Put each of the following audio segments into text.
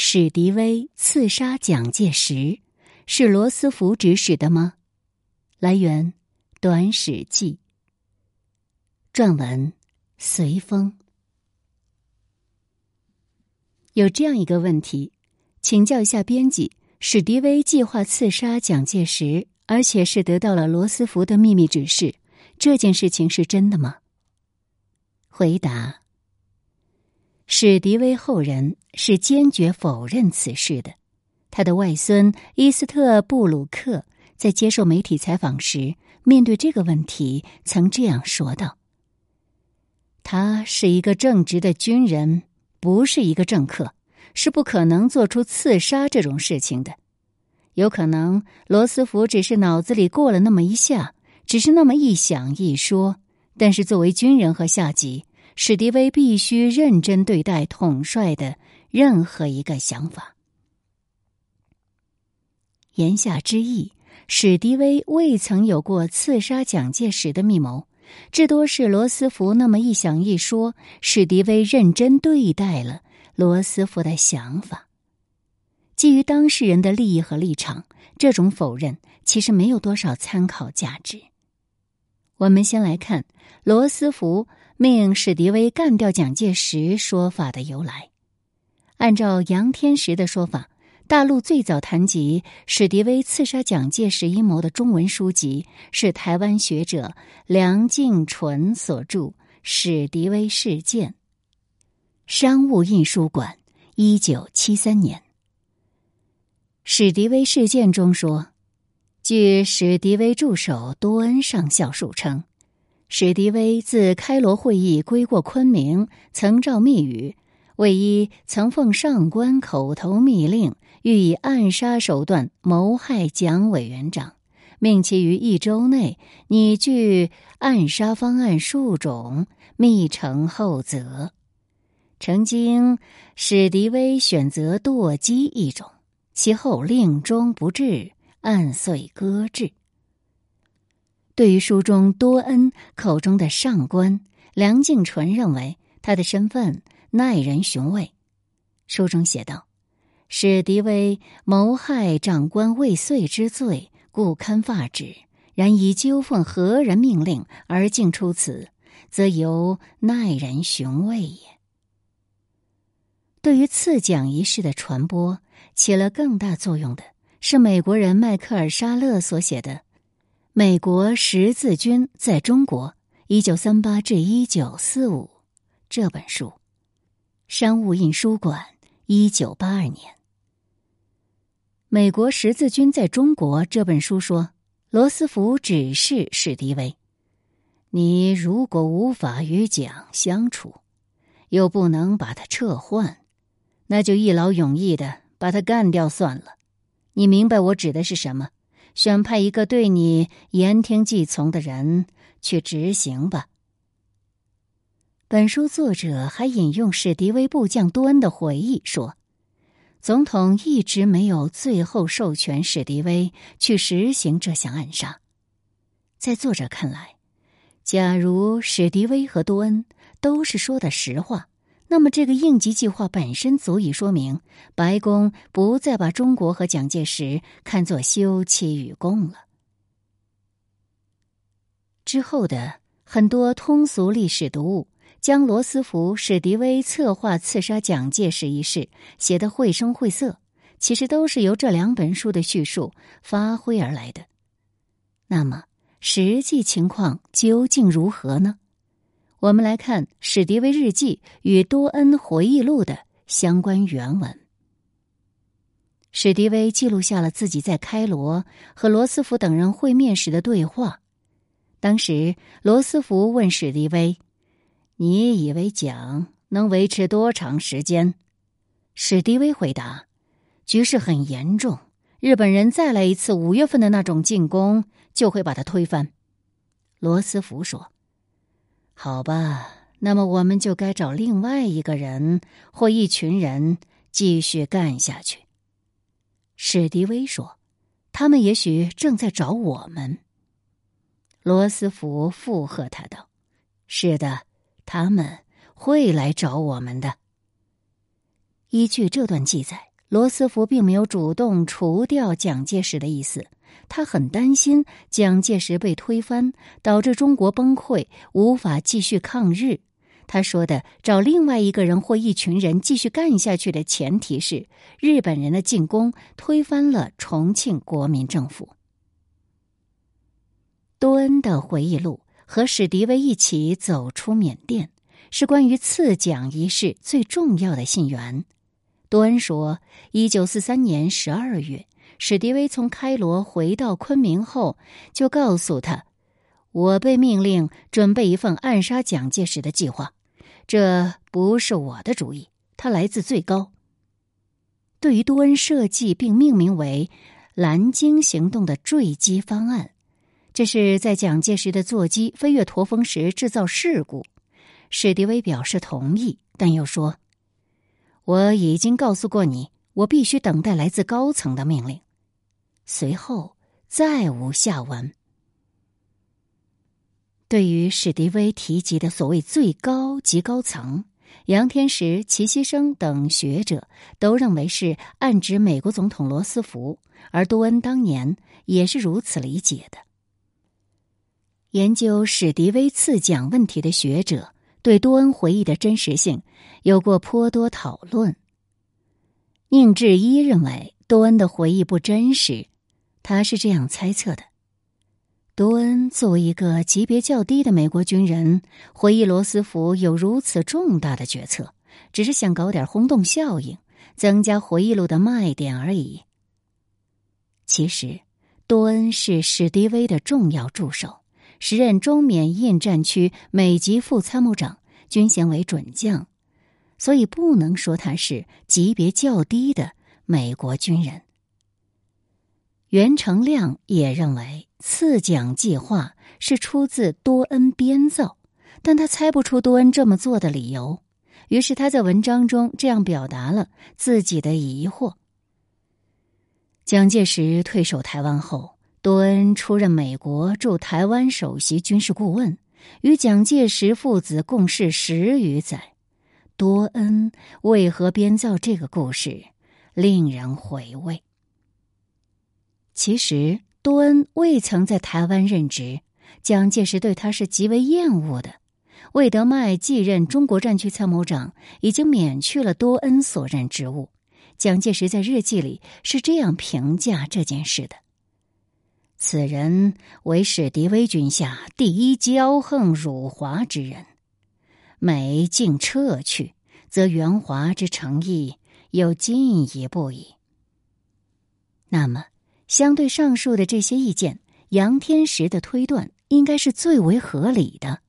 史迪威刺杀蒋介石是罗斯福指使的吗？来源：《短史记》。撰文：随风。有这样一个问题，请教一下编辑：史迪威计划刺杀蒋介石，而且是得到了罗斯福的秘密指示，这件事情是真的吗？回答。史迪威后人是坚决否认此事的。他的外孙伊斯特布鲁克在接受媒体采访时，面对这个问题，曾这样说道：“他是一个正直的军人，不是一个政客，是不可能做出刺杀这种事情的。有可能罗斯福只是脑子里过了那么一下，只是那么一想一说，但是作为军人和下级。”史迪威必须认真对待统帅的任何一个想法。言下之意，史迪威未曾有过刺杀蒋介石的密谋，至多是罗斯福那么一想一说，史迪威认真对待了罗斯福的想法。基于当事人的利益和立场，这种否认其实没有多少参考价值。我们先来看罗斯福。命史迪威干掉蒋介石说法的由来，按照杨天石的说法，大陆最早谈及史迪威刺杀蒋介石阴谋的中文书籍是台湾学者梁静纯所著《史迪威事件》，商务印书馆，一九七三年。《史迪威事件》中说，据史迪威助手多恩上校述称。史迪威自开罗会议归过昆明，曾召密语，卫一曾奉上官口头密令，欲以暗杀手段谋害蒋委员长，命其于一周内拟具暗杀方案数种，密呈后责。曾经史迪威选择堕机一种，其后令终不至，案遂搁置。对于书中多恩口中的上官，梁静纯认为他的身份耐人寻味。书中写道：“史迪威谋害长官未遂之罪，故刊发旨。然以纠奉何人命令而竟出此，则由耐人寻味也。”对于赐奖仪式的传播，起了更大作用的是美国人迈克尔沙勒所写的。美国十字军在中国（一九三八至一九四五）这本书，商务印书馆一九八二年。美国十字军在中国这本书说，罗斯福指示史迪威：“你如果无法与蒋相处，又不能把他撤换，那就一劳永逸的把他干掉算了。你明白我指的是什么？”选派一个对你言听计从的人去执行吧。本书作者还引用史迪威部将多恩的回忆说：“总统一直没有最后授权史迪威去实行这项暗杀。”在作者看来，假如史迪威和多恩都是说的实话。那么，这个应急计划本身足以说明，白宫不再把中国和蒋介石看作休戚与共了。之后的很多通俗历史读物，将罗斯福、史迪威策划刺杀蒋介石一事写得绘声绘色，其实都是由这两本书的叙述发挥而来的。那么，实际情况究竟如何呢？我们来看史迪威日记与多恩回忆录的相关原文。史迪威记录下了自己在开罗和罗斯福等人会面时的对话。当时，罗斯福问史迪威：“你以为蒋能维持多长时间？”史迪威回答：“局势很严重，日本人再来一次五月份的那种进攻，就会把他推翻。”罗斯福说。好吧，那么我们就该找另外一个人或一群人继续干下去。史迪威说：“他们也许正在找我们。”罗斯福附和他道：“是的，他们会来找我们的。”依据这段记载，罗斯福并没有主动除掉蒋介石的意思，他很担心蒋介石被推翻，导致中国崩溃，无法继续抗日。他说的找另外一个人或一群人继续干下去的前提是日本人的进攻推翻了重庆国民政府。多恩的回忆录和史迪威一起走出缅甸，是关于赐蒋一事最重要的信源。多恩说，一九四三年十二月，史迪威从开罗回到昆明后，就告诉他：“我被命令准备一份暗杀蒋介石的计划。”这不是我的主意，它来自最高。对于多恩设计并命名为“蓝鲸行动”的坠机方案，这是在蒋介石的座机飞越驼峰时制造事故。史迪威表示同意，但又说：“我已经告诉过你，我必须等待来自高层的命令。”随后再无下文。对于史迪威提及的所谓最高级高层，杨天石、齐锡生等学者都认为是暗指美国总统罗斯福，而多恩当年也是如此理解的。研究史迪威赐奖问题的学者对多恩回忆的真实性有过颇多讨论。宁志一认为多恩的回忆不真实，他是这样猜测的。多恩作为一个级别较低的美国军人，回忆罗斯福有如此重大的决策，只是想搞点轰动效应，增加回忆录的卖点而已。其实，多恩是史迪威的重要助手，时任中缅印战区美籍副参谋长，军衔为准将，所以不能说他是级别较低的美国军人。袁成亮也认为。刺蒋计划是出自多恩编造，但他猜不出多恩这么做的理由，于是他在文章中这样表达了自己的疑惑：蒋介石退守台湾后，多恩出任美国驻台湾首席军事顾问，与蒋介石父子共事十余载。多恩为何编造这个故事，令人回味。其实。多恩未曾在台湾任职，蒋介石对他是极为厌恶的。魏德迈继任中国战区参谋长，已经免去了多恩所任职务。蒋介石在日记里是这样评价这件事的：“此人为史迪威军下第一骄横辱华之人，美竟撤去，则援华之诚意又进一步矣。”那么。相对上述的这些意见，杨天石的推断应该是最为合理的。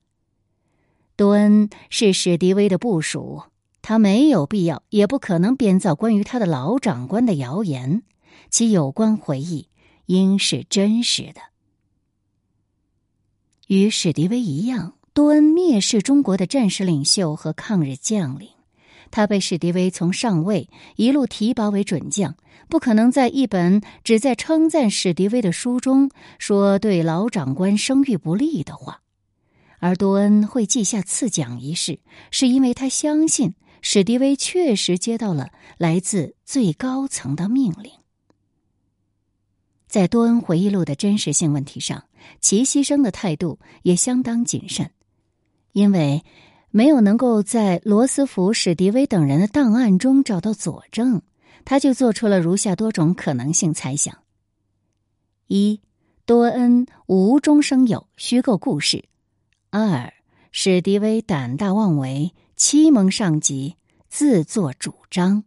多恩是史迪威的部属，他没有必要，也不可能编造关于他的老长官的谣言，其有关回忆应是真实的。与史迪威一样，多恩蔑视中国的战时领袖和抗日将领。他被史迪威从上尉一路提拔为准将，不可能在一本只在称赞史迪威的书中说对老长官声誉不利的话。而多恩会记下赐奖一事，是因为他相信史迪威确实接到了来自最高层的命令。在多恩回忆录的真实性问题上，齐锡生的态度也相当谨慎，因为。没有能够在罗斯福、史迪威等人的档案中找到佐证，他就做出了如下多种可能性猜想：一、多恩无中生有，虚构故事；二、史迪威胆大妄为，欺蒙上级，自作主张；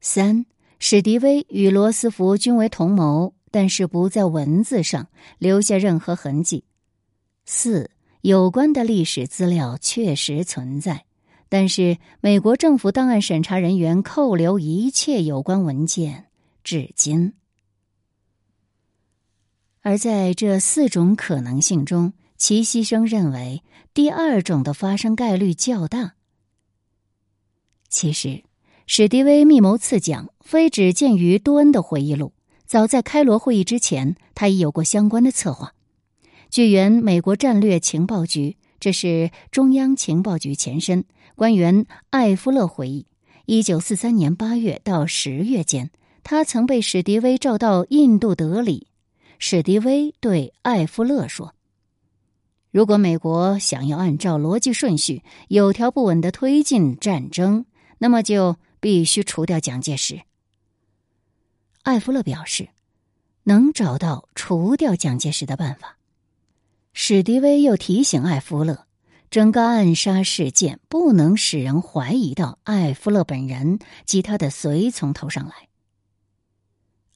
三、史迪威与罗斯福均为同谋，但是不在文字上留下任何痕迹；四。有关的历史资料确实存在，但是美国政府档案审查人员扣留一切有关文件至今。而在这四种可能性中，齐锡生认为第二种的发生概率较大。其实，史迪威密谋赐奖，非只见于多恩的回忆录，早在开罗会议之前，他已有过相关的策划。据原美国战略情报局，这是中央情报局前身官员艾夫勒回忆，一九四三年八月到十月间，他曾被史迪威召到印度德里。史迪威对艾夫勒说：“如果美国想要按照逻辑顺序有条不紊的推进战争，那么就必须除掉蒋介石。”艾夫勒表示，能找到除掉蒋介石的办法。史迪威又提醒艾夫勒。整个暗杀事件不能使人怀疑到艾夫勒本人及他的随从头上来。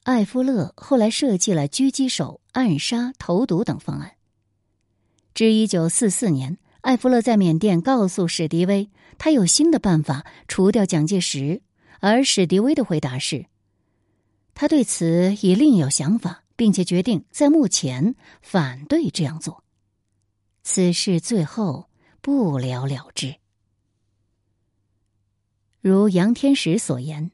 艾夫勒后来设计了狙击手、暗杀、投毒等方案。至一九四四年，艾夫勒在缅甸告诉史迪威，他有新的办法除掉蒋介石，而史迪威的回答是，他对此已另有想法，并且决定在目前反对这样做。此事最后。不了了之。如杨天石所言，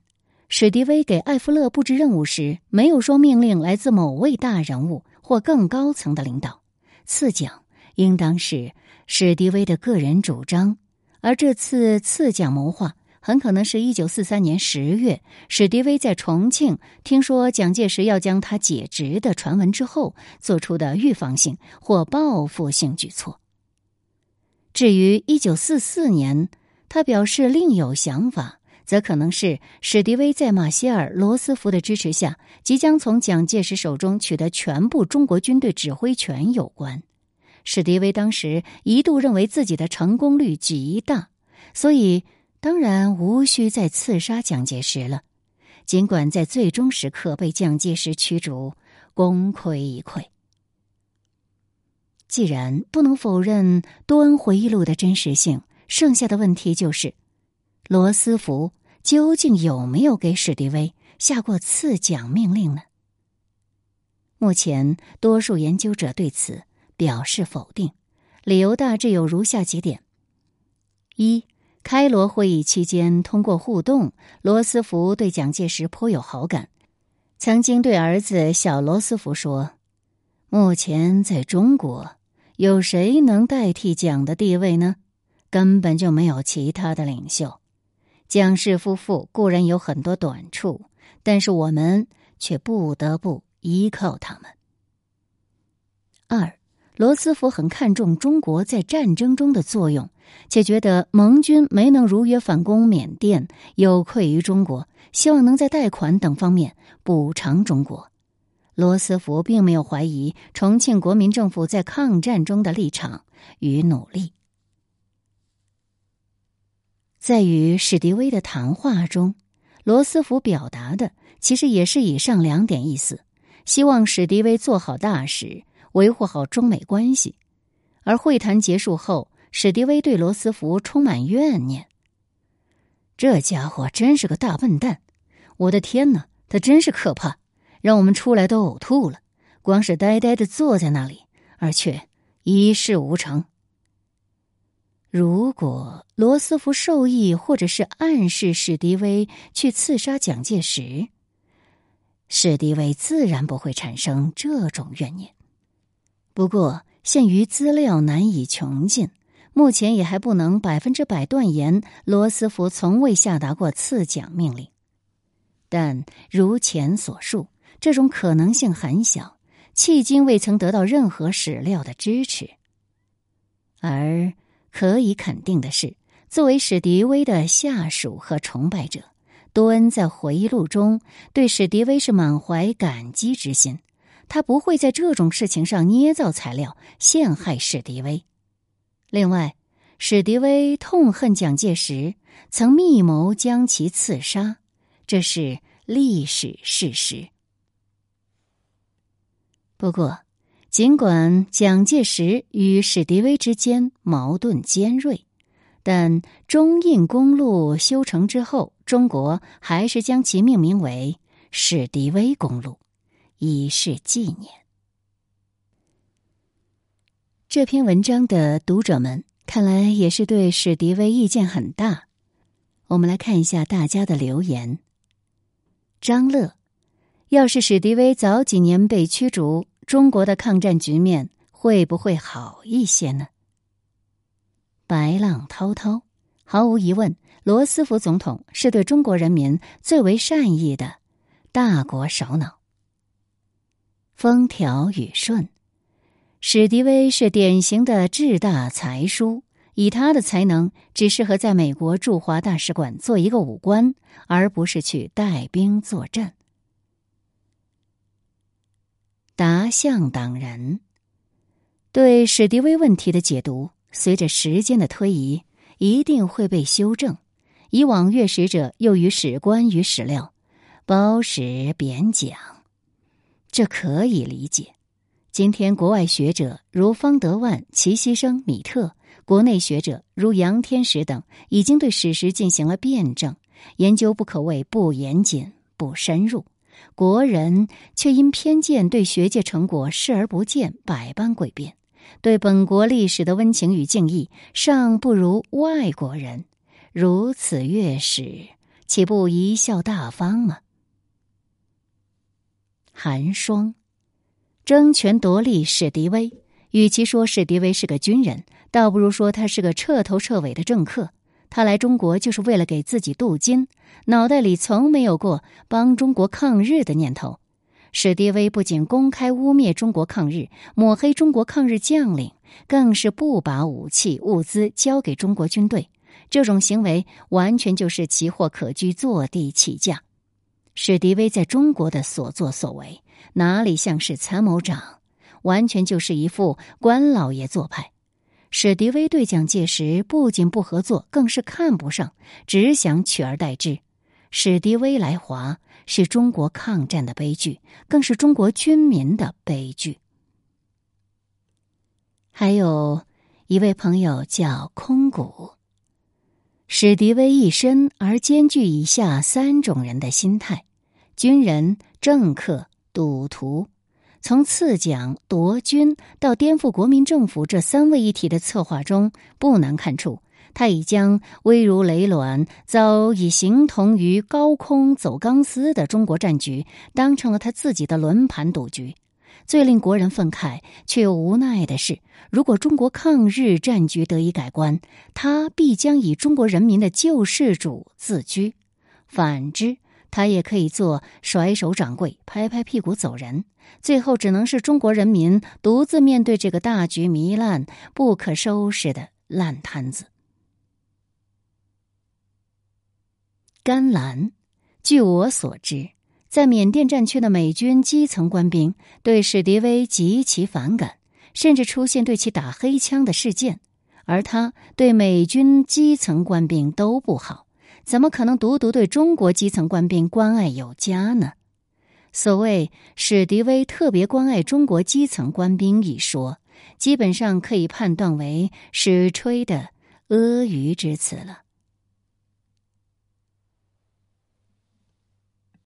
史迪威给艾弗勒布置任务时，没有说命令来自某位大人物或更高层的领导，次奖应当是史迪威的个人主张。而这次次奖谋划，很可能是一九四三年十月，史迪威在重庆听说蒋介石要将他解职的传闻之后做出的预防性或报复性举措。至于一九四四年，他表示另有想法，则可能是史迪威在马歇尔·罗斯福的支持下，即将从蒋介石手中取得全部中国军队指挥权有关。史迪威当时一度认为自己的成功率极大，所以当然无需再刺杀蒋介石了。尽管在最终时刻被蒋介石驱逐，功亏一篑。既然不能否认多恩回忆录的真实性，剩下的问题就是，罗斯福究竟有没有给史迪威下过赐奖命令呢？目前，多数研究者对此表示否定，理由大致有如下几点：一、开罗会议期间通过互动，罗斯福对蒋介石颇有好感，曾经对儿子小罗斯福说：“目前在中国。”有谁能代替蒋的地位呢？根本就没有其他的领袖。蒋氏夫妇固然有很多短处，但是我们却不得不依靠他们。二，罗斯福很看重中国在战争中的作用，且觉得盟军没能如约反攻缅甸，有愧于中国，希望能在贷款等方面补偿中国。罗斯福并没有怀疑重庆国民政府在抗战中的立场与努力。在与史迪威的谈话中，罗斯福表达的其实也是以上两点意思：希望史迪威做好大使，维护好中美关系。而会谈结束后，史迪威对罗斯福充满怨念：“这家伙真是个大笨蛋！我的天哪，他真是可怕！”让我们出来都呕吐了，光是呆呆的坐在那里，而却一事无成。如果罗斯福授意或者是暗示史迪威去刺杀蒋介石，史迪威自然不会产生这种怨念。不过，限于资料难以穷尽，目前也还不能百分之百断言罗斯福从未下达过刺蒋命令。但如前所述。这种可能性很小，迄今未曾得到任何史料的支持。而可以肯定的是，作为史迪威的下属和崇拜者，多恩在回忆录中对史迪威是满怀感激之心。他不会在这种事情上捏造材料陷害史迪威。另外，史迪威痛恨蒋介石，曾密谋将其刺杀，这是历史事实。不过，尽管蒋介石与史迪威之间矛盾尖锐，但中印公路修成之后，中国还是将其命名为史迪威公路，以示纪念。这篇文章的读者们看来也是对史迪威意见很大。我们来看一下大家的留言。张乐。要是史迪威早几年被驱逐，中国的抗战局面会不会好一些呢？白浪滔滔，毫无疑问，罗斯福总统是对中国人民最为善意的大国首脑。风调雨顺，史迪威是典型的志大才疏。以他的才能，只适合在美国驻华大使馆做一个武官，而不是去带兵作战。达向党人对史迪威问题的解读，随着时间的推移，一定会被修正。以往阅史者又与史官与史料褒史贬奖，这可以理解。今天国外学者如方德万、齐希生、米特。国内学者如杨天石等已经对史实进行了辩证研究，不可谓不严谨不深入。国人却因偏见对学界成果视而不见，百般诡辩，对本国历史的温情与敬意尚不如外国人。如此阅史，岂不贻笑大方吗？寒霜，争权夺利，史迪威。与其说史迪威是个军人，倒不如说他是个彻头彻尾的政客。他来中国就是为了给自己镀金，脑袋里从没有过帮中国抗日的念头。史迪威不仅公开污蔑中国抗日，抹黑中国抗日将领，更是不把武器物资交给中国军队。这种行为完全就是奇货可居、坐地起价。史迪威在中国的所作所为，哪里像是参谋长？完全就是一副官老爷做派。史迪威对蒋介石不仅不合作，更是看不上，只想取而代之。史迪威来华是中国抗战的悲剧，更是中国军民的悲剧。还有一位朋友叫空谷。史迪威一身而兼具以下三种人的心态：军人、政客、赌徒。从刺蒋、夺军到颠覆国民政府这三位一体的策划中，不难看出，他已将危如累卵、早已形同于高空走钢丝的中国战局，当成了他自己的轮盘赌局。最令国人愤慨却又无奈的是，如果中国抗日战局得以改观，他必将以中国人民的救世主自居；反之，他也可以做甩手掌柜，拍拍屁股走人。最后只能是中国人民独自面对这个大局糜烂、不可收拾的烂摊子。甘蓝，据我所知，在缅甸战区的美军基层官兵对史迪威极其反感，甚至出现对其打黑枪的事件，而他对美军基层官兵都不好，怎么可能独独对中国基层官兵关爱有加呢？所谓史迪威特别关爱中国基层官兵一说，基本上可以判断为史吹的阿谀之词了。